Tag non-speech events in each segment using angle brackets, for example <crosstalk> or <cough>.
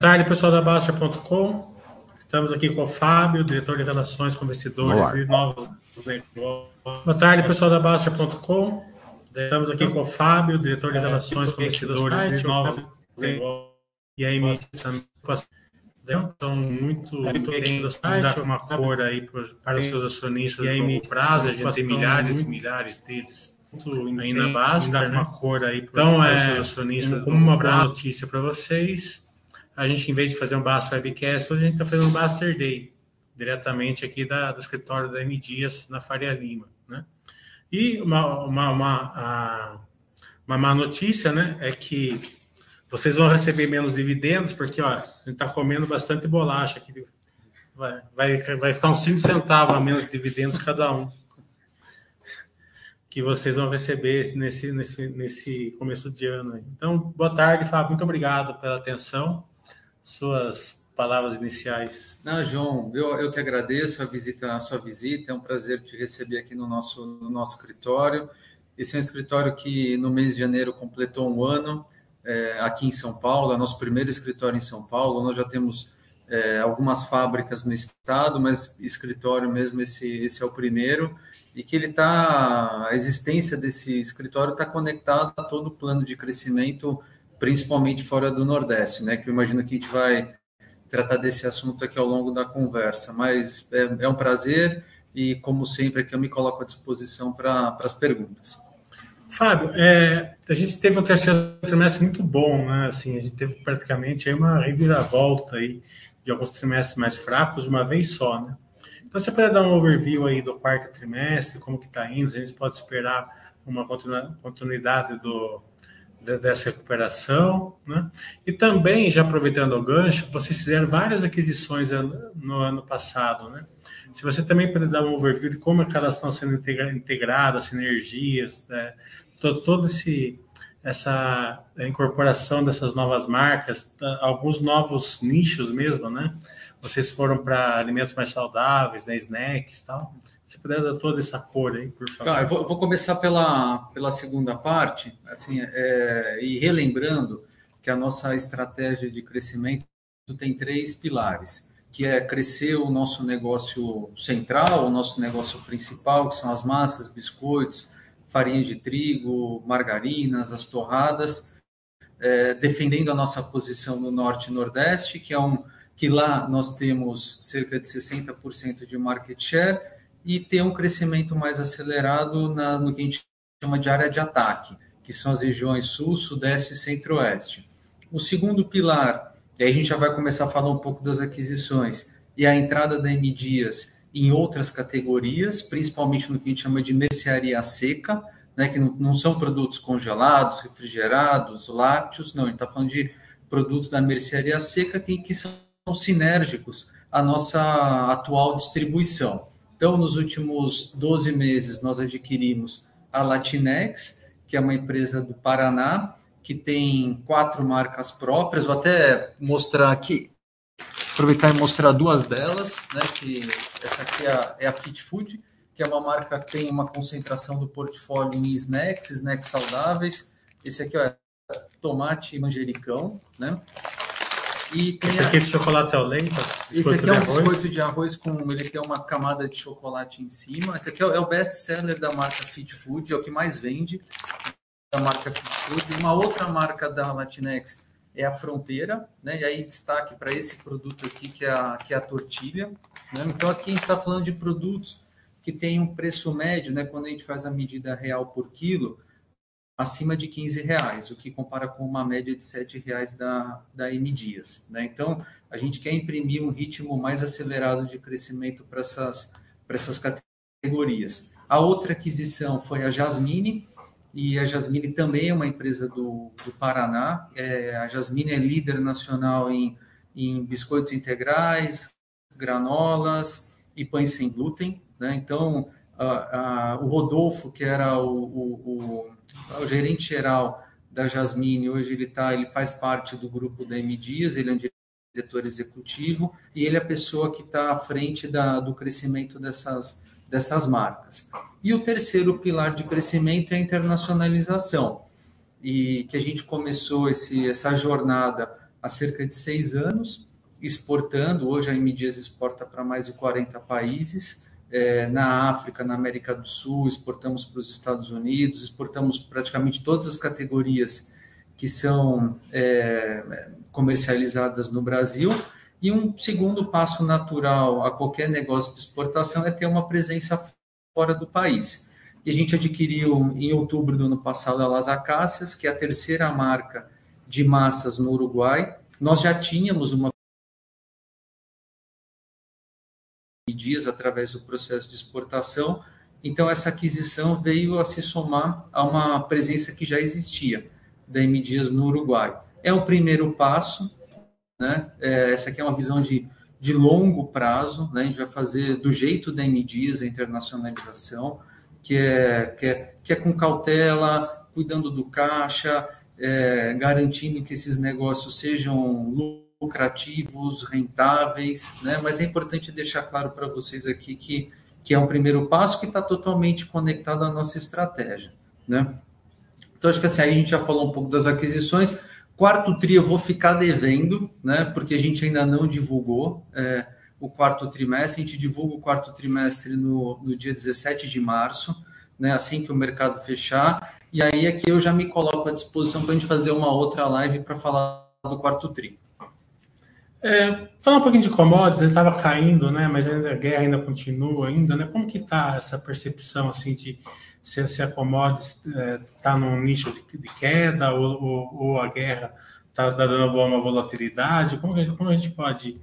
tarde, pessoal da Baixa.com. Estamos aqui com o Fábio, diretor de Relações com Investidores e Novos Negócios. Boa tarde, pessoal da Baixa.com. Estamos aqui com o Fábio, diretor de Relações com Investidores e Novos Negócios. E aí, também. Então, muito, muito bem dar uma cor aí para os seus acionistas e aí, prazo. A gente tem milhares e milhares deles. Ainda basta, né? uma cor aí para então, os seus acionistas. Como uma boa notícia para vocês a gente, em vez de fazer um Baster Webcast, hoje a gente está fazendo um Baster Day, diretamente aqui da, do escritório da M Dias, na Faria Lima. Né? E uma, uma, uma, a, uma má notícia né, é que vocês vão receber menos dividendos, porque ó, a gente está comendo bastante bolacha aqui. Vai, vai, vai ficar uns 5 centavos a menos de dividendos cada um. Que vocês vão receber nesse, nesse, nesse começo de ano. Então, boa tarde, Fábio. Muito obrigado pela atenção suas palavras iniciais. Não, João, eu, eu que agradeço a visita, a sua visita. É um prazer te receber aqui no nosso, no nosso escritório. Esse é um escritório que no mês de janeiro completou um ano é, aqui em São Paulo. É nosso primeiro escritório em São Paulo. Nós já temos é, algumas fábricas no estado, mas escritório mesmo esse, esse é o primeiro e que ele está a existência desse escritório está conectada a todo o plano de crescimento principalmente fora do Nordeste, né? Que eu imagino que a gente vai tratar desse assunto aqui ao longo da conversa. Mas é, é um prazer e, como sempre, aqui eu me coloco à disposição para as perguntas. Fábio, é, a gente teve um trimestre muito bom, né? Assim, a gente teve praticamente uma reviravolta aí de alguns trimestres mais fracos de uma vez só, né? Então, você pode dar um overview aí do quarto trimestre, como que está indo, a gente pode esperar uma continuidade do, dessa recuperação, né? E também, já aproveitando o gancho, vocês fizeram várias aquisições no ano passado, né? Se você também puder dar um overview de como elas estão sendo integradas, sinergias, né? todo, todo esse essa incorporação dessas novas marcas, alguns novos nichos mesmo, né? Vocês foram para alimentos mais saudáveis, né? snacks, tal. Se puder dar toda essa cor aí, por favor. Tá, eu vou, vou começar pela, pela segunda parte, assim, é, e relembrando que a nossa estratégia de crescimento tem três pilares, que é crescer o nosso negócio central, o nosso negócio principal, que são as massas, biscoitos, farinha de trigo, margarinas, as torradas, é, defendendo a nossa posição no norte e nordeste, que é um que lá nós temos cerca de 60% de market share e ter um crescimento mais acelerado na, no que a gente chama de área de ataque, que são as regiões sul, sudeste e centro-oeste. O segundo pilar, e aí a gente já vai começar a falar um pouco das aquisições, e a entrada da M Dias em outras categorias, principalmente no que a gente chama de mercearia seca, né, que não, não são produtos congelados, refrigerados, lácteos, não, a gente está falando de produtos da mercearia seca que, que são sinérgicos à nossa atual distribuição. Então, nos últimos 12 meses, nós adquirimos a Latinex, que é uma empresa do Paraná, que tem quatro marcas próprias. Vou até mostrar aqui, aproveitar e mostrar duas delas, né? Que essa aqui é a, é a Fit Food, que é uma marca que tem uma concentração do portfólio em snacks, snacks saudáveis. Esse aqui é tomate e manjericão, né? E tem Esse aqui é de chocolate ao leite? Esse aqui é um biscoito de arroz com ele tem uma camada de chocolate em cima. Esse aqui é, é o best seller da marca Fit Food, é o que mais vende da marca Fit Food. Uma outra marca da Latinex é a Fronteira, né? E aí destaque para esse produto aqui que é a, que é a tortilha. Né? Então aqui a gente está falando de produtos que têm um preço médio, né? Quando a gente faz a medida real por quilo, acima de 15 reais, o que compara com uma média de 7 reais da, da M Dias. Né? Então, a gente quer imprimir um ritmo mais acelerado de crescimento para essas, essas categorias. A outra aquisição foi a Jasmine, e a Jasmine também é uma empresa do, do Paraná. É, a Jasmine é líder nacional em, em biscoitos integrais, granolas e pães sem glúten. Né? Então, a, a, o Rodolfo, que era o, o, o o gerente geral da Jasmine, hoje ele tá, ele faz parte do grupo da M Dias, ele é um diretor executivo e ele é a pessoa que está à frente da, do crescimento dessas, dessas marcas. E o terceiro pilar de crescimento é a internacionalização, e que a gente começou esse, essa jornada há há cerca de seis anos, exportando. Hoje a M Dias exporta para mais de 40 países. É, na África, na América do Sul, exportamos para os Estados Unidos, exportamos praticamente todas as categorias que são é, comercializadas no Brasil. E um segundo passo natural a qualquer negócio de exportação é ter uma presença fora do país. E a gente adquiriu em outubro do ano passado a Las Acácias, que é a terceira marca de massas no Uruguai. Nós já tínhamos uma dias através do processo de exportação. Então, essa aquisição veio a se somar a uma presença que já existia da M Dias no Uruguai. É o primeiro passo, né? É, essa aqui é uma visão de, de longo prazo, né? A gente vai fazer do jeito da M Dias a internacionalização, que é, que é, que é com cautela, cuidando do caixa, é, garantindo que esses negócios sejam lucrativos, rentáveis, né? Mas é importante deixar claro para vocês aqui que, que é um primeiro passo que está totalmente conectado à nossa estratégia, né? Então, acho que assim, aí a gente já falou um pouco das aquisições. Quarto tri eu vou ficar devendo, né? Porque a gente ainda não divulgou é, o quarto trimestre. A gente divulga o quarto trimestre no, no dia 17 de março, né? Assim que o mercado fechar. E aí aqui eu já me coloco à disposição para a gente fazer uma outra live para falar do quarto tri. É, falar um pouquinho de commodities, ele estava caindo, né? Mas ainda a guerra ainda continua ainda, né? Como que está essa percepção assim de se, se a commodities está é, tá num nicho de, de queda ou, ou, ou, a guerra está tá dando uma volatilidade? Como, como a gente pode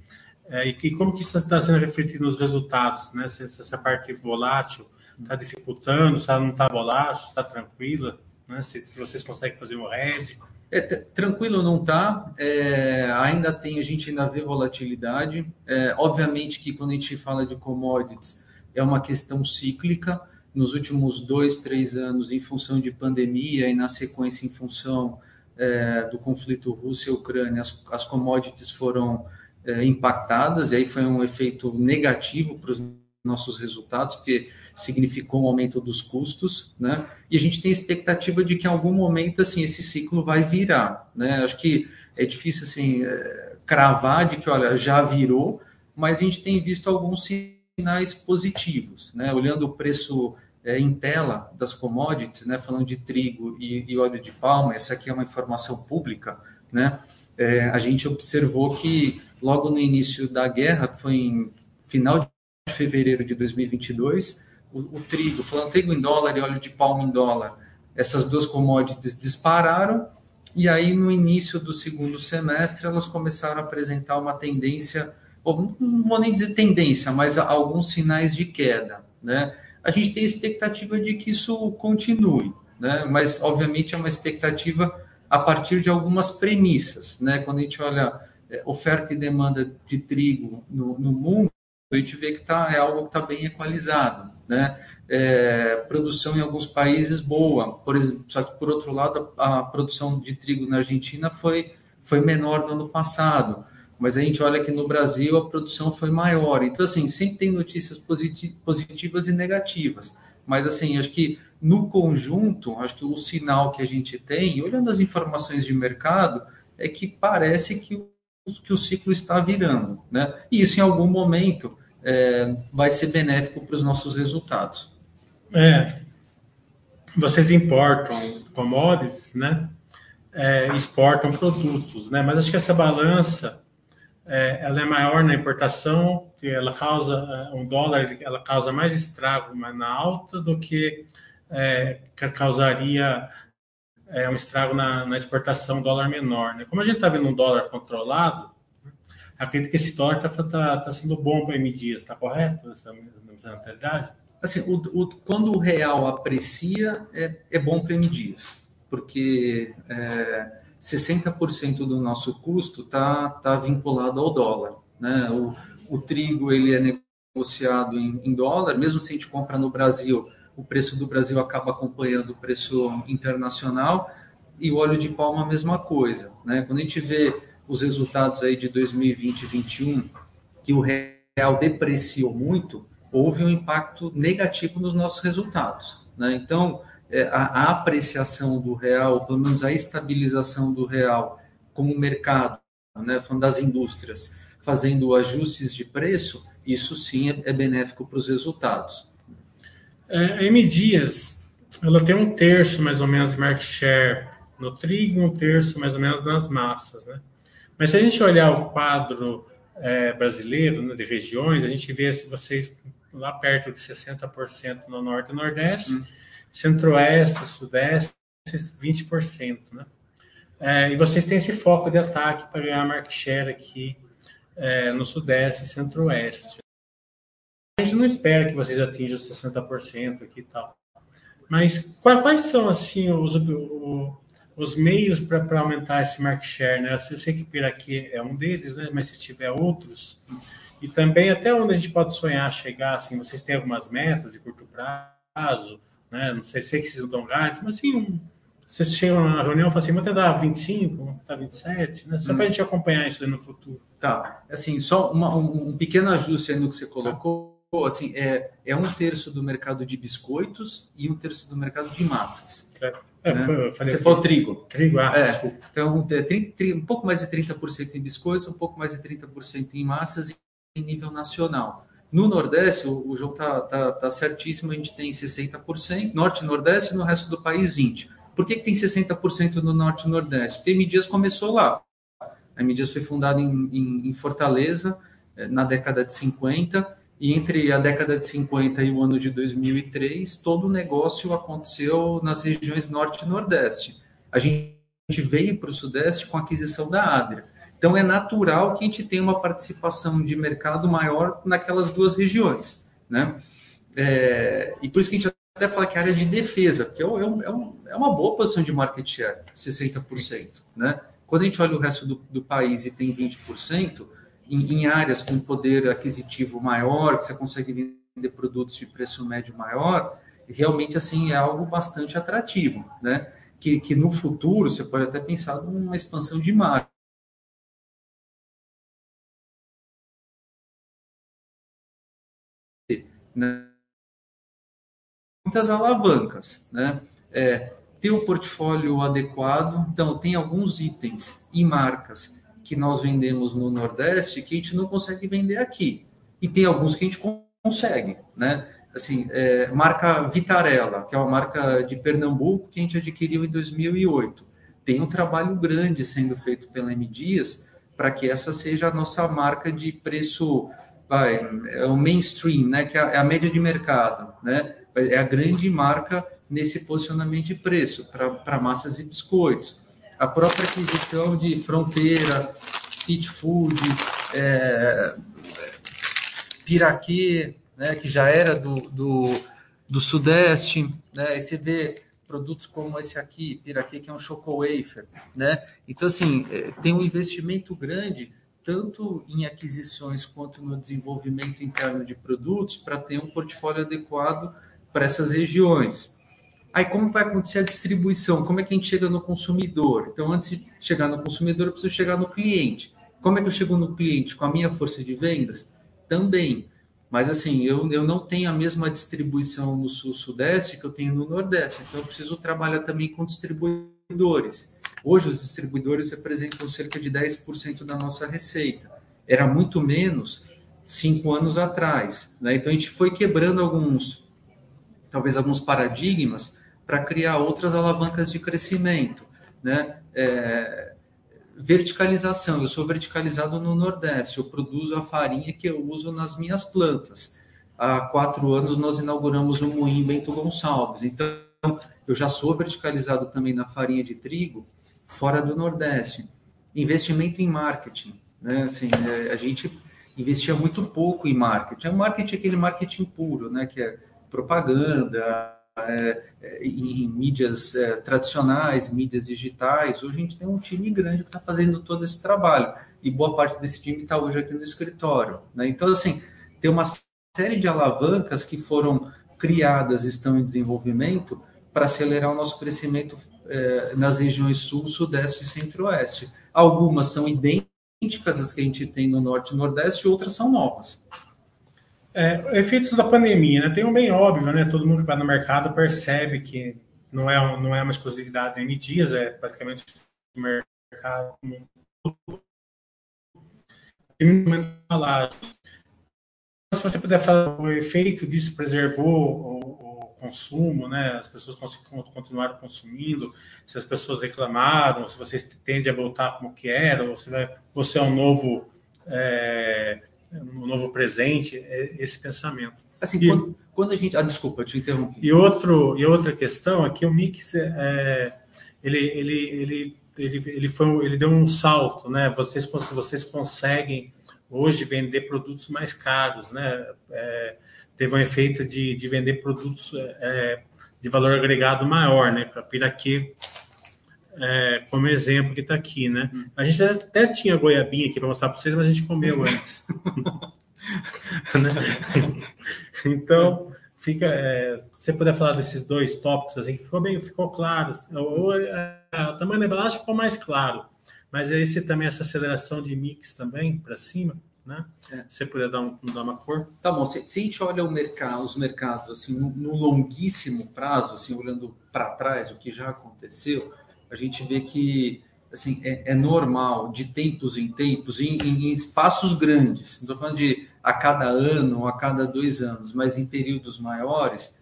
é, e, como que isso está sendo refletido nos resultados, né? Se, se essa parte volátil está dificultando, se ela não está volátil, está tranquila, né? Se, se, vocês conseguem fazer um hedge. É, tranquilo não está, é, ainda tem, a gente ainda vê volatilidade. É, obviamente que quando a gente fala de commodities, é uma questão cíclica, nos últimos dois, três anos, em função de pandemia e na sequência em função é, do conflito Rússia-Ucrânia, as, as, commodities foram é, impactadas, e aí foi um efeito negativo para os nossos resultados, porque significou um aumento dos custos, né? E a gente tem expectativa de que em algum momento, assim, esse ciclo vai virar, né? Acho que é difícil, assim, é, cravar de que, olha, já virou, mas a gente tem visto alguns sinais positivos, né? Olhando o preço é, em tela das commodities, né, falando de trigo e, e, óleo de palma, essa aqui é uma informação pública, né, é, a gente observou que logo no início da guerra, que foi em final de fevereiro de 2022, o, o trigo, falando trigo em dólar e óleo de palma em dólar, essas duas commodities dispararam, e aí no início do segundo semestre elas começaram a apresentar uma tendência, ou não vou nem dizer tendência, mas alguns sinais de queda, né? a gente tem expectativa de que isso continue, né? Mas, obviamente, é uma expectativa a partir de algumas premissas, né? Quando a gente olha é, oferta e demanda de trigo no, no mundo, a gente vê que tá, é algo que está bem equalizado, né? É, produção em alguns países boa, por exemplo, só que por outro lado a, a produção de trigo na Argentina foi, foi menor no ano passado mas a gente olha que no Brasil a produção foi maior. Então, assim, sempre tem notícias positivas e negativas. Mas, assim, acho que no conjunto, acho que o sinal que a gente tem, olhando as informações de mercado, é que parece que o, que o ciclo está virando. Né? E isso, em algum momento, é, vai ser benéfico para os nossos resultados. É. Vocês importam commodities, né? É, exportam produtos, né? Mas acho que essa balança é, ela é maior na importação, ela causa é, um dólar, ela causa mais estrago na alta do que é, causaria é, um estrago na, na, exportação dólar menor. Né? Como a gente está vendo um dólar controlado, acredito que esse dólar está tá, tá sendo bom para emitir, está correto essa, mentalidade? Assim, o, o, quando o real aprecia, é, é bom para emitir, porque é, 60% do nosso custo está tá vinculado ao dólar. Né? O, o trigo ele é negociado em, em, dólar, mesmo se a gente compra no Brasil, o preço do Brasil acaba acompanhando o preço internacional, e o óleo de palma a mesma coisa. Né? Quando a gente vê os resultados aí de 2020 e 2021, que o real depreciou muito, houve um impacto negativo nos nossos resultados. Né? Então, é, a, a, apreciação do real, pelo menos a estabilização do real como mercado né, falando das indústrias, fazendo ajustes de preço, isso sim é, é benéfico para os resultados. É, a M Dias, ela tem um terço mais ou menos de market share no trigo, um terço mais ou menos nas massas, né? Mas se a gente olhar o quadro é, brasileiro, né, de regiões, a gente vê se vocês lá perto de 60% no norte e nordeste, hum. centro-oeste, sudeste, 20%, né? É, e vocês têm esse foco de ataque para ganhar market share aqui é, no Sudeste e Centro-Oeste. A gente não espera que vocês atinjam 60% aqui e tal. Mas quais são, assim, os, os meios para aumentar esse market share? Né? Eu sei que Piraquê é um deles, né? mas se tiver outros... E também até onde a gente pode sonhar chegar, assim, vocês têm algumas metas de curto prazo, né? Não sei, sei que vocês não estão grandes, mas assim, um, vocês chegam na reunião e falam assim, vamos tentar 25, vamos tentar 27, né? Só hum. para a gente acompanhar isso no futuro. Tá, assim, só uma, um, um, pequeno ajuste aí no que você colocou. Tá. Assim, é, é um terço do mercado de biscoitos e um terço do mercado de massas. Certo. É, né? foi, você falou trigo. Trigo, ah, é, desculpa. Então, é, 30, um pouco mais de 30% em biscoitos, um pouco mais de 30% em massas em nível nacional. No Nordeste, o, o João está tá, tá certíssimo, a gente tem 60%, Norte e Nordeste, e no resto do país 20%. Por que, que tem 60% no Norte e Nordeste? Porque a Midias começou lá. A Midias foi fundada em, em, em Fortaleza eh, na década de 50, e entre a década de 50 e o ano de 2003, todo o negócio aconteceu nas regiões Norte e Nordeste. A gente veio para o Sudeste com a aquisição da Adria. Então, é natural que a gente tenha uma participação de mercado maior naquelas duas regiões. Né? É, e por isso que a gente até fala que a área de defesa, porque é, um, é, um, é uma boa posição de market share, 60%. Né? Quando a gente olha o resto do, do país e tem 20%, em, em, áreas com poder aquisitivo maior, que você consegue vender produtos de preço médio maior, realmente assim é algo bastante atrativo, né? Que, que no futuro você pode até pensar numa expansão de marca. Né? muitas alavancas, né? É, ter o portfólio adequado, então tem alguns itens e marcas que nós vendemos no Nordeste que a gente não consegue vender aqui e tem alguns que a gente consegue, né? Assim, é, marca Vitarella, que é uma marca de Pernambuco que a gente adquiriu em 2008. Tem um trabalho grande sendo feito pela M Dias para que essa seja a nossa marca de preço, vai, é o mainstream, né? Que é a, é média de mercado, né? é a grande marca nesse posicionamento de preço para massas e biscoitos. A própria aquisição de Fronteira, Fit Food, é, Piraquê, né, que já era do, do, do Sudeste, né, e você vê produtos como esse aqui, Piraquê, que é um choco wafer, né? Então, assim, é, tem um investimento grande tanto em aquisições quanto no desenvolvimento interno de produtos para ter um portfólio adequado para essas regiões. Aí, como vai acontecer a distribuição? Como é que a gente chega no consumidor? Então, antes de chegar no consumidor, eu preciso chegar no cliente. Como é que eu chego no cliente? Com a minha força de vendas? Também. Mas, assim, eu, eu não tenho a mesma distribuição no sul-sudeste que eu tenho no nordeste. Então, eu preciso trabalhar também com distribuidores. Hoje, os distribuidores representam cerca de 10% da nossa receita. Era muito menos cinco anos atrás. Né? Então, a gente foi quebrando alguns talvez alguns paradigmas para criar outras alavancas de crescimento, né? É, verticalização. Eu sou verticalizado no Nordeste. Eu produzo a farinha que eu uso nas minhas plantas. Há quatro anos nós inauguramos o Moinho Bento Gonçalves. Então eu já sou verticalizado também na farinha de trigo fora do Nordeste. Investimento em marketing, né? Assim, é, a gente investia muito pouco em marketing. O marketing é aquele marketing puro, né? Que é propaganda, é, é, em mídias é, tradicionais, mídias digitais. Hoje a gente tem um time grande que está fazendo todo esse trabalho e boa parte desse time está hoje aqui no escritório. Né? Então, assim, tem uma série de alavancas que foram criadas, estão em desenvolvimento para acelerar o nosso crescimento é, nas regiões sul, sudeste e centro-oeste. Algumas são idênticas às que a gente tem no norte e nordeste, outras são novas. É, efeitos da pandemia, né? Tem um bem óbvio, né? Todo mundo que vai no mercado percebe que não é, não é uma exclusividade da N Dias, é praticamente o mercado Se você puder falar o efeito disso preservou o, o consumo, né? As pessoas continuaram consumindo, se as pessoas reclamaram, se vocês tendem a voltar como que era, ou se você é um novo é, um novo presente, é esse pensamento. Assim, e, quando, quando, a gente, ah, desculpa, eu te interrompi. E outro e outra questão é que o mix é, ele, ele, ele, ele, ele, foi, ele deu um salto, né? Vocês, vocês conseguem hoje vender produtos mais caros, né? É, teve um efeito de, de vender produtos é, de valor agregado maior, né? Para Piraquê, é, como exemplo que está aqui, né? A gente até tinha goiabinha aqui para mostrar para vocês, mas a gente comeu antes. <laughs> né? Então, fica, é, se você puder falar desses dois tópicos, assim, ficou bem, ficou claro. O, é, o tamanho da embalagem ficou mais claro, mas esse também, essa aceleração de mix também, para cima, né? É. Se você puder dar, um, dar uma cor. Tá bom, se, se a gente olha o mercado, os mercados, assim, no, no longuíssimo prazo, assim, olhando para trás, o que já aconteceu, a gente vê que assim, é, é, normal, de tempos em tempos, em, em espaços grandes, não estou falando de a cada ano a cada dois anos, mas em períodos maiores,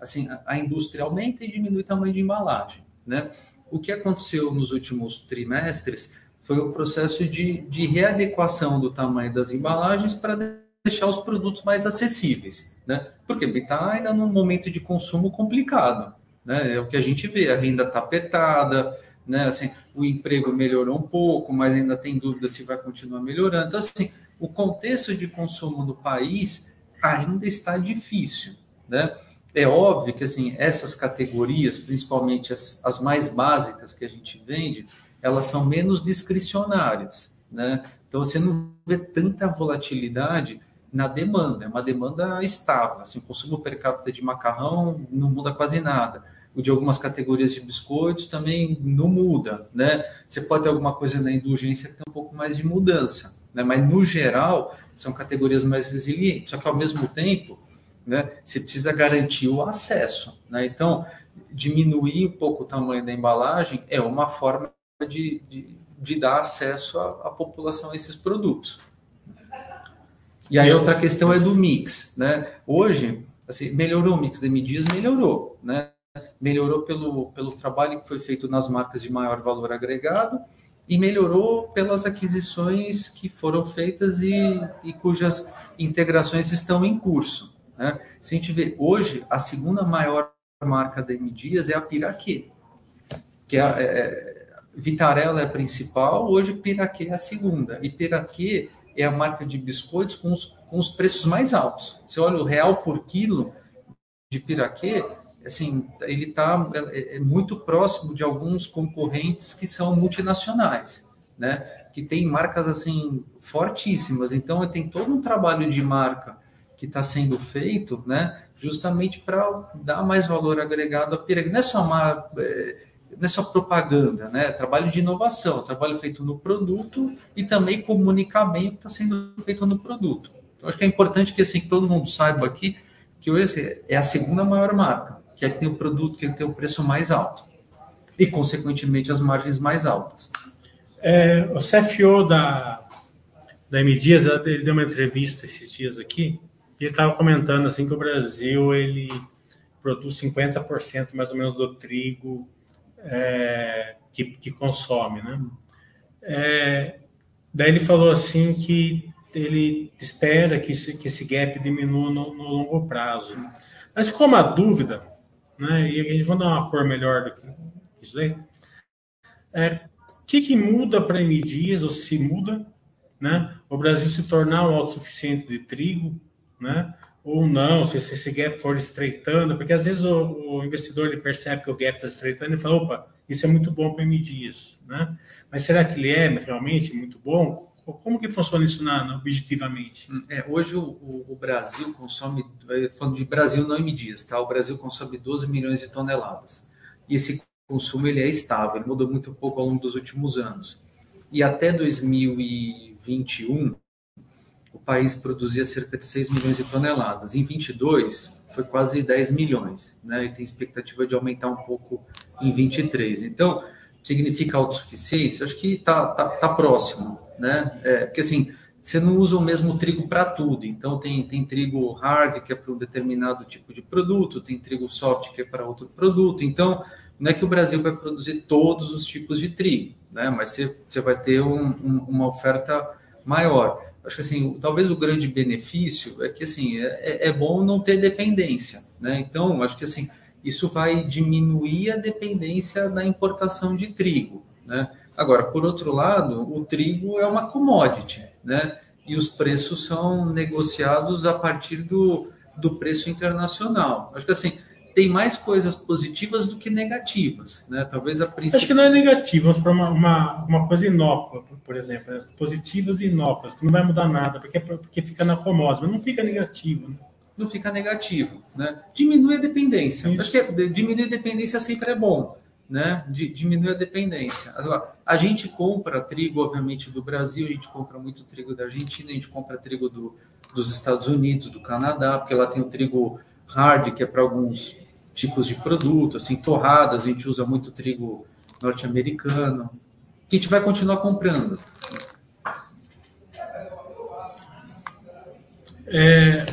assim, a, a indústria aumenta e diminui o tamanho de embalagem, né? O que aconteceu nos últimos trimestres foi o processo de, de readequação do tamanho das embalagens para deixar os produtos mais acessíveis, né? Porque está ainda num momento de consumo complicado, né? É o que a gente vê, a renda está apertada, né? Assim, o emprego melhorou um pouco, mas ainda tem dúvida se vai continuar melhorando. Então, assim, o contexto de consumo no país ainda está difícil, né? É óbvio que assim essas categorias, principalmente as, as mais básicas que a gente vende, elas são menos discricionárias, né? Então você não vê tanta volatilidade na demanda, é uma demanda estável. Assim, o consumo per capita de macarrão não muda quase nada de algumas categorias de biscoitos também não muda, né? Você pode ter alguma coisa na indulgência que tem um pouco mais de mudança, né? Mas no geral são categorias mais resilientes. Só que ao mesmo tempo, né? Você precisa garantir o acesso, né? Então diminuir um pouco o tamanho da embalagem é uma forma de, de, de dar acesso à, à população a esses produtos. E aí outra questão é do mix, né? Hoje, assim, melhorou o mix de medidas, melhorou, né? Melhorou pelo, pelo trabalho que foi feito nas marcas de maior valor agregado e melhorou pelas aquisições que foram feitas e, e cujas integrações estão em curso. Né? Se a gente vê hoje, a segunda maior marca da M Dias é a Piraquê, que é, é Vitarella é a principal, hoje Piraquê é a segunda. E Piraquê é a marca de biscoitos com os, com os preços mais altos. Você olha o real por quilo de Piraquê, assim, ele está é, é, muito próximo de alguns concorrentes que são multinacionais, né? Que tem marcas assim fortíssimas. Então, tem todo um trabalho de marca que está sendo feito, né? Justamente para dar mais valor agregado à pirâmide. Não é só uma, é, não é só propaganda, né? Trabalho de inovação, trabalho feito no produto e também comunicar bem o que está sendo feito no produto. Então, acho que é importante que assim todo mundo saiba aqui que hoje é a segunda maior marca que é que tem o produto que tem o preço mais alto e, consequentemente, as margens mais altas. É, o CFO da, da M Dias, ele deu uma entrevista esses dias aqui e ele estava comentando assim que o Brasil ele produz 50% mais ou menos do trigo é, que, que, consome, né? É, daí ele falou assim que ele espera que esse, que esse gap diminua no, no longo prazo. Mas como a dúvida né? E a gente vai dar uma cor melhor do que isso aí. É, o que, que muda para M Dias, ou se muda, né? O Brasil se tornar um autossuficiente de trigo, né? Ou não, se esse gap for estreitando, porque às vezes o, o investidor ele percebe que o gap está estreitando e fala, opa, isso é muito bom para M Dias, né? Mas será que ele é realmente muito bom? Como que funciona isso na, na objetivamente? Hum, é, hoje o, o, o, Brasil consome, falando de Brasil não em medidas, tá? O Brasil consome 12 milhões de toneladas. E esse consumo ele é estável, ele mudou muito pouco ao longo dos últimos anos. E até 2021, o país produzia cerca de 6 milhões de toneladas. Em 22, foi quase 10 milhões, né? E tem expectativa de aumentar um pouco em 23. Então, significa autossuficiência? Acho que está tá, tá próximo né? É, porque assim, você não usa o mesmo trigo para tudo. Então, tem, tem trigo hard, que é para um determinado tipo de produto, tem trigo soft, que é para outro produto. Então, não é que o Brasil vai produzir todos os tipos de trigo, né? mas você, você vai ter um, um, uma oferta maior. Acho que assim, talvez o grande benefício é que assim é, é, é bom não ter dependência, né? Então, acho que assim isso vai diminuir a dependência da importação de trigo, né? Agora, por outro lado, o trigo é uma commodity, né? E os preços são negociados a partir do, do preço internacional. Acho que assim, tem mais coisas positivas do que negativas, né? Talvez a. Acho que não é negativo, vamos para uma, uma, uma, coisa inócua, por exemplo, né? positivas e inócuas, que não vai mudar nada, porque, porque fica na commodity, mas não fica negativo, né? Não fica negativo, né? Diminui a dependência. Isso. Acho que é, diminuir a dependência sempre é bom né, de diminuir a dependência. A gente compra trigo, obviamente, do Brasil, a gente compra muito trigo da Argentina, a gente compra trigo do, dos Estados Unidos, do Canadá, porque lá tem o trigo hard, que é para alguns tipos de produto, assim, torradas, a gente usa muito trigo norte-americano, que a gente vai continuar comprando. É,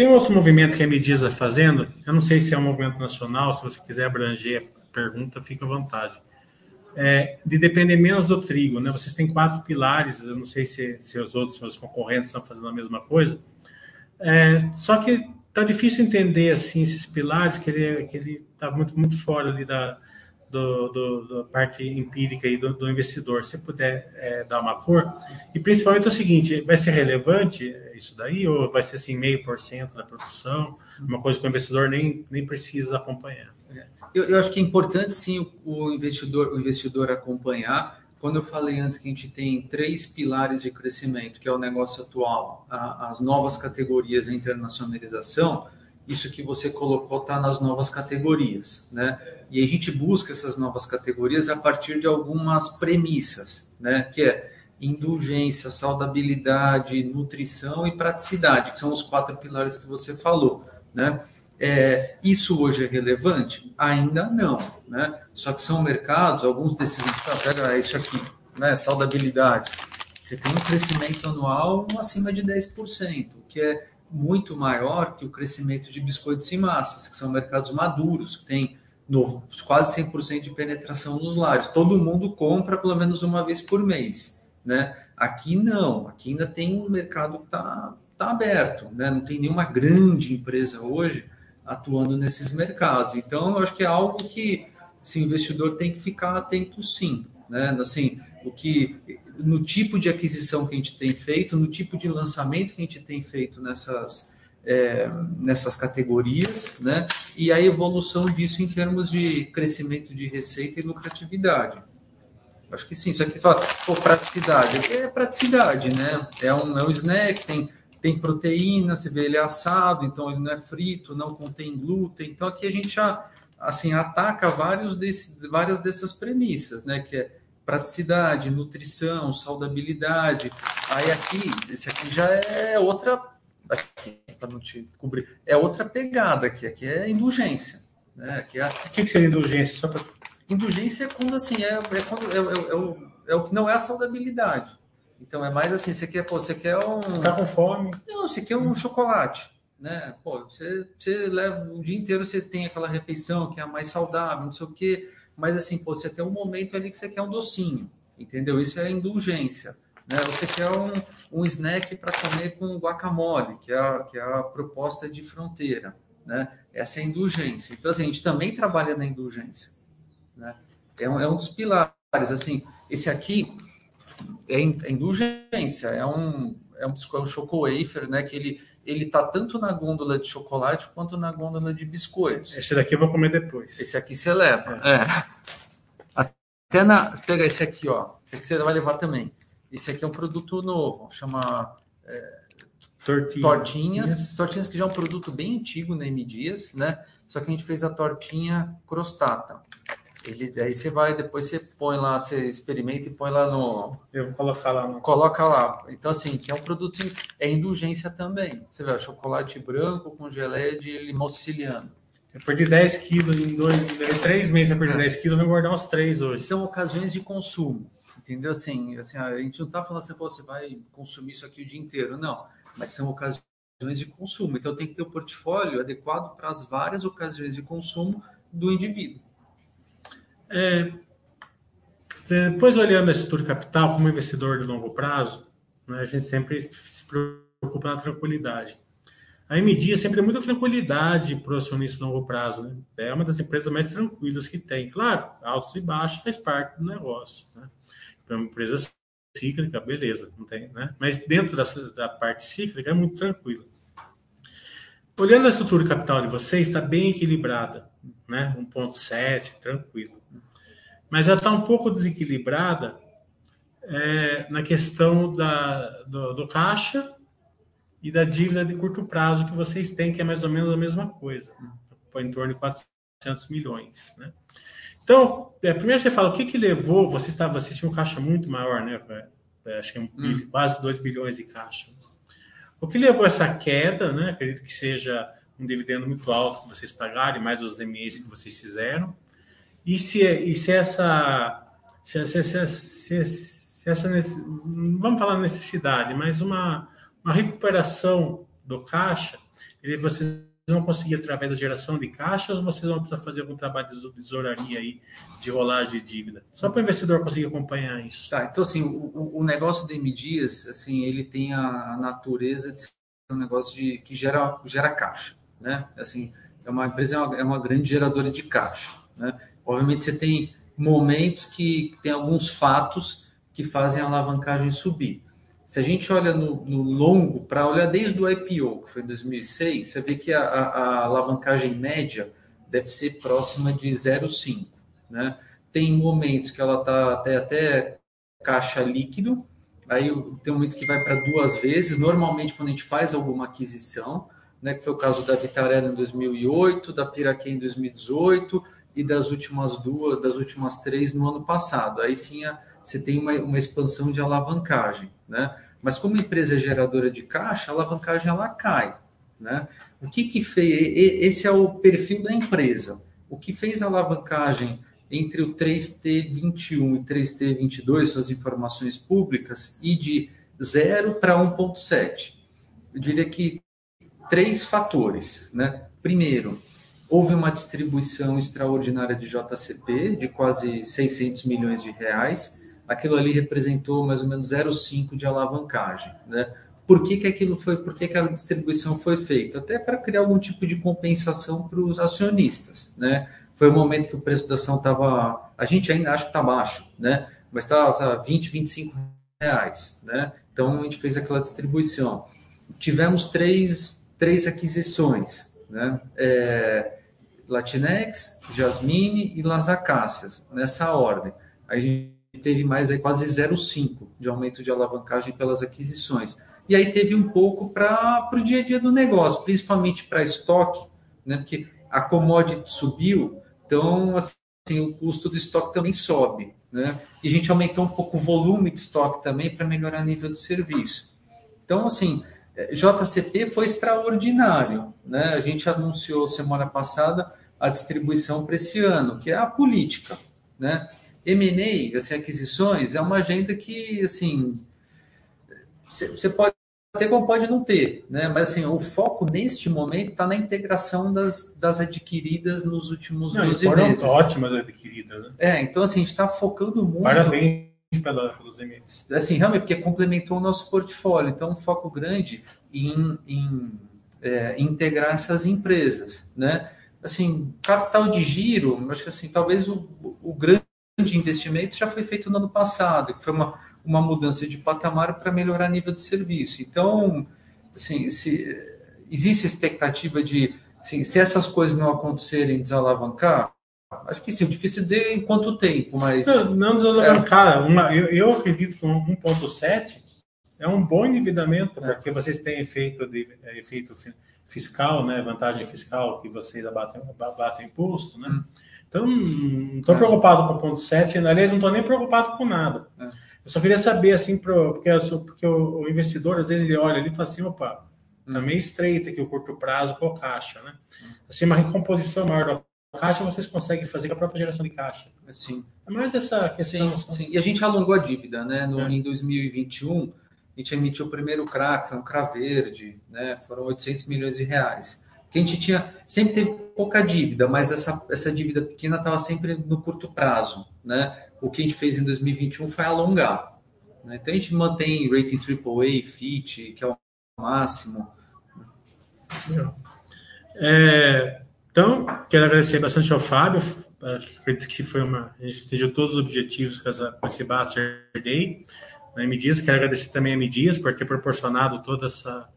tem outro movimento que a Mediza fazendo, eu não sei se é um movimento nacional, se você quiser abranger pergunta, fica à vontade. É, de depender menos do trigo, né? Vocês têm quatro pilares, eu não sei se, se os outros seus concorrentes estão fazendo a mesma coisa. É, só que tá difícil entender assim esses pilares que ele que ele tá muito muito fora ali da do, do, da parte empírica e do, do investidor. Se puder é, dar uma cor e principalmente o seguinte, vai ser relevante isso daí ou vai ser assim meio por cento da produção, uma coisa que o investidor nem nem precisa acompanhar. Eu, eu, acho que é importante sim o, investidor, o investidor acompanhar. Quando eu falei antes que a gente tem três pilares de crescimento, que é o negócio atual, a, as novas categorias a internacionalização, isso que você colocou está nas novas categorias, né? E a gente busca essas novas categorias a partir de algumas premissas, né? Que é indulgência, saudabilidade, nutrição e praticidade, que são os quatro pilares que você falou, né? É, isso hoje é relevante? Ainda não, né? Só que são mercados, alguns desses, tá, pega isso aqui, né? Saudabilidade. Você tem um crescimento anual acima de 10%, que é muito maior que o crescimento de biscoitos e massas, que são mercados maduros, que tem no, quase 100% de penetração nos lares. Todo mundo compra pelo menos uma vez por mês, né? Aqui não, aqui ainda tem um mercado que está tá aberto, né? Não tem nenhuma grande empresa hoje atuando nesses mercados. Então, eu acho que é algo que assim, o investidor tem que ficar atento sim, né? Assim, o que no tipo de aquisição que a gente tem feito, no tipo de lançamento que a gente tem feito nessas é, nessas categorias, né? E a evolução disso em termos de crescimento de receita e lucratividade. Acho que sim. Isso aqui fala, pô, praticidade. É praticidade, né? É um, é um snack, tem tem proteína, você vê ele é assado, então ele não é frito, não contém glúten. Então aqui a gente já assim ataca vários desse, várias dessas premissas, né? Que é praticidade, nutrição, saudabilidade. Aí aqui, esse aqui já é outra aqui para não te cobrir, é outra pegada aqui. Aqui é indulgência, né? Aqui é... O que, que seria indulgência? Só pra... Indulgência é quando assim é, é quando é, é, é, o, é o que não é a saudabilidade. Então é mais assim, você quer, pô, você quer um. Tá com fome? Não, você quer um chocolate. Né? Pô, você, você leva o dia inteiro, você tem aquela refeição que é a mais saudável, não sei o quê, mas assim, pô, você tem um momento ali que você quer um docinho, entendeu? Isso é indulgência. Né? Você quer um, um snack para comer com guacamole, que é, a, que é a proposta de fronteira. Né? Essa é a indulgência. Então, assim, a gente também trabalha na indulgência. Né? É, um, é um dos pilares. Assim, esse aqui é, é indulgência, é um, é um, é um choco wafer, né? Que ele, ele tá tanto na gôndola de chocolate quanto na gôndola de biscoitos. Esse daqui eu vou comer depois. Esse aqui você leva. É. é. Até na. Pega esse aqui, ó. Esse aqui você vai levar também. Esse aqui é um produto novo, chama. É, tortinhas. tortinhas. Tortinhas que já é um produto bem antigo na M Dias, né? Só que a gente fez a tortinha crostata. Ele, aí você vai, depois você põe lá, você experimenta e põe lá no. Eu vou colocar lá. No... Coloca lá. Então, assim, que é um produto, é indulgência também. Você vê, chocolate branco com geleia de limão siciliano. Eu perdi 10 quilos em dois, em três meses para perder é. 10 quilos, eu vou guardar uns três hoje. São ocasiões de consumo, Entendeu? Assim, assim a gente não está falando assim, você vai consumir isso aqui o dia inteiro, não. Mas são ocasiões de consumo. Então tem que ter o um portfólio adequado para as várias ocasiões de consumo do indivíduo. É, é depois, olhando a estrutura capital como investidor de longo prazo, né, a gente sempre se preocupa na tranquilidade. A MD sempre é muita tranquilidade para o acionista de longo prazo. Né? É uma das empresas mais tranquilas que tem. Claro, altos e baixos faz parte do negócio. Né? É uma empresa cíclica, beleza, não tem, né? Mas dentro da, da parte cíclica é muito tranquilo. Olhando a estrutura capital de vocês, está bem equilibrada, né? 1,7, tranquilo. Mas ela está um pouco desequilibrada é, na questão da, do, do caixa e da dívida de curto prazo que vocês têm, que é mais ou menos a mesma coisa, em torno de 400 milhões. Né? Então, é, primeiro você fala, o que, que levou, você, estava, você tinha um caixa muito maior, né? Acho que é um, hum. quase 2 bilhões de caixa. O que levou essa queda, né? acredito que seja um dividendo muito alto que vocês pagarem, mais os MEs que vocês fizeram, e se, e se essa... Se, se, se, se essa vamos falar necessidade, mas uma uma recuperação do caixa, ele, vocês vão conseguir através da geração de caixa ou vocês vão precisar fazer algum trabalho de tesouraria aí, de rolagem de dívida? Só para o investidor conseguir acompanhar isso. Tá, então assim, o, o negócio de MDias, assim, ele tem a, natureza de ser um negócio de, que gera, gera caixa, né? Assim, é uma empresa é uma, é uma grande geradora de caixa, né? Obviamente você tem momentos que, que tem alguns fatos que fazem a alavancagem subir. Se a gente olha no, no longo, para olhar desde o IPO, que foi em 2006, você vê que a, a, alavancagem média deve ser próxima de 0,5. Né? Tem momentos que ela está até, até caixa líquido, aí tem momentos que vai para duas vezes, normalmente quando a gente faz alguma aquisição, né, que foi o caso da Vitarella em 2008, da Piraquê em 2018 e das últimas duas, das últimas três no ano passado. Aí sim a, você tem uma, uma expansão de alavancagem, né? Mas como empresa é geradora de caixa, a alavancagem ela cai, né? O que que fez? Esse é o perfil da empresa. O que fez a alavancagem entre o 3T21 e 3T22, suas informações públicas, e de 0 para 1,7? Eu diria que três fatores, né? Primeiro, houve uma distribuição extraordinária de JCP de quase 600 milhões de reais, aquilo ali representou mais ou menos 0,5 de alavancagem, né? Por que, que aquilo foi, por que, que a distribuição foi feita? Até para criar algum tipo de compensação para os acionistas, né? Foi o momento que o preço da ação estava, a gente ainda acha que está baixo, né? Mas estava tá, 20, 25 reais, né? Então a gente fez aquela distribuição. Tivemos três, três aquisições, né? É, Latinex, Jasmine e Las Acácias, nessa ordem. Aí teve mais aí quase 0,5 de aumento de alavancagem pelas aquisições. E aí teve um pouco para o dia a dia do negócio, principalmente para estoque, né? Porque a commodity subiu, então assim, o custo do estoque também sobe, né? E a gente aumentou um pouco o volume de estoque também para melhorar o nível de serviço. Então, assim, é, JCP foi extraordinário, né? A gente anunciou semana passada a distribuição para esse ano, que é a política, né? M&A, assim, aquisições, é uma agenda que, assim, você pode ter como pode não ter, né? Mas assim, o foco neste momento está na integração das, das adquiridas nos últimos não, 12 meses. ótimas adquiridas, né? É, então assim, a gente está focando muito. Parabéns pela, pelos MNs. Assim, realmente, porque complementou o nosso portfólio. Então, um foco grande em, em é, integrar essas empresas, né? Assim, capital de giro, acho que assim, talvez o, o grande de investimento já foi feito no ano passado, que foi uma, uma mudança de patamar para melhorar nível de serviço. Então, assim, se, existe a expectativa de, assim, se essas coisas não acontecerem, desalavancar? Acho que sim, difícil dizer em quanto tempo, mas... Não, não desalavancar, é, uma, eu, eu acredito que um 1.7 é um bom endividamento, é. porque vocês têm efeito, de, efeito fiscal, né, vantagem fiscal, que vocês abatem, abatem imposto, né? Hum. Então, não estou é. preocupado com o ponto 7, aliás, não estou nem preocupado com nada. É. Eu só queria saber, assim, pro, porque, porque o, o, investidor, às vezes, ele olha ali e fala assim, opa, está hum. meio estreita aqui o curto prazo com a caixa, né? Assim, uma recomposição maior caixa, vocês conseguem fazer com a própria geração de caixa. Sim. É mais essa questão. Sim, sim. E a gente alongou a dívida, né? No, é. Em 2021, a gente emitiu o primeiro CRA, um CRA verde, né? Foram 800 milhões de reais. Que a gente tinha, sempre teve pouca dívida, mas essa, essa dívida pequena estava sempre no curto prazo, né? O que a gente fez em 2021 foi alongar. Né? Então a gente mantém rating AAA, FIT, que é o máximo. É, então, quero agradecer bastante ao Fábio, acredito que foi uma. A gente atingiu todos os objetivos com esse Baster Day. Me diz, quero agradecer também a Medias por ter proporcionado toda essa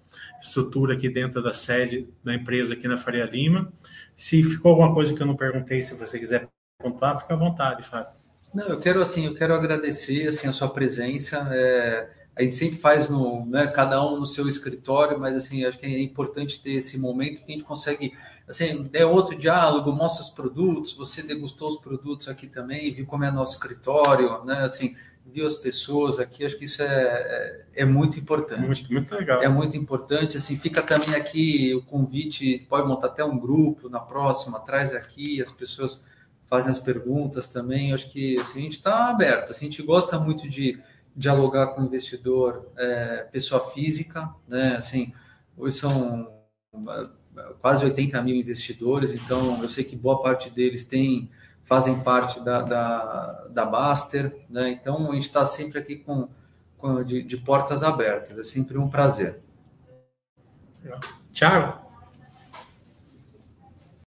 estrutura aqui dentro da sede da empresa aqui na Faria Lima. Se ficou alguma coisa que eu não perguntei, se você quiser pontuar, fica à vontade, Fábio. Não, eu quero assim, eu quero agradecer assim a sua presença. É, a gente sempre faz no, né, cada um no seu escritório, mas assim acho que é importante ter esse momento que a gente consegue assim é outro diálogo, mostra os produtos. Você degustou os produtos aqui também, viu como é nosso escritório, né? Assim viu as pessoas aqui, acho que isso é, é, é muito importante. Muito, muito legal. É muito importante, assim, fica também aqui o convite, pode montar até um grupo na próxima, traz aqui, as pessoas fazem as perguntas também, acho que assim, a gente está aberto, assim, a gente gosta muito de dialogar com o investidor, é, pessoa física, né, assim, hoje são é, quase 80 mil investidores, então eu sei que boa parte deles tem fazem parte da, da, da Baster, né? Então a gente está sempre aqui com, com de, de, portas abertas, é sempre um prazer. Tchau.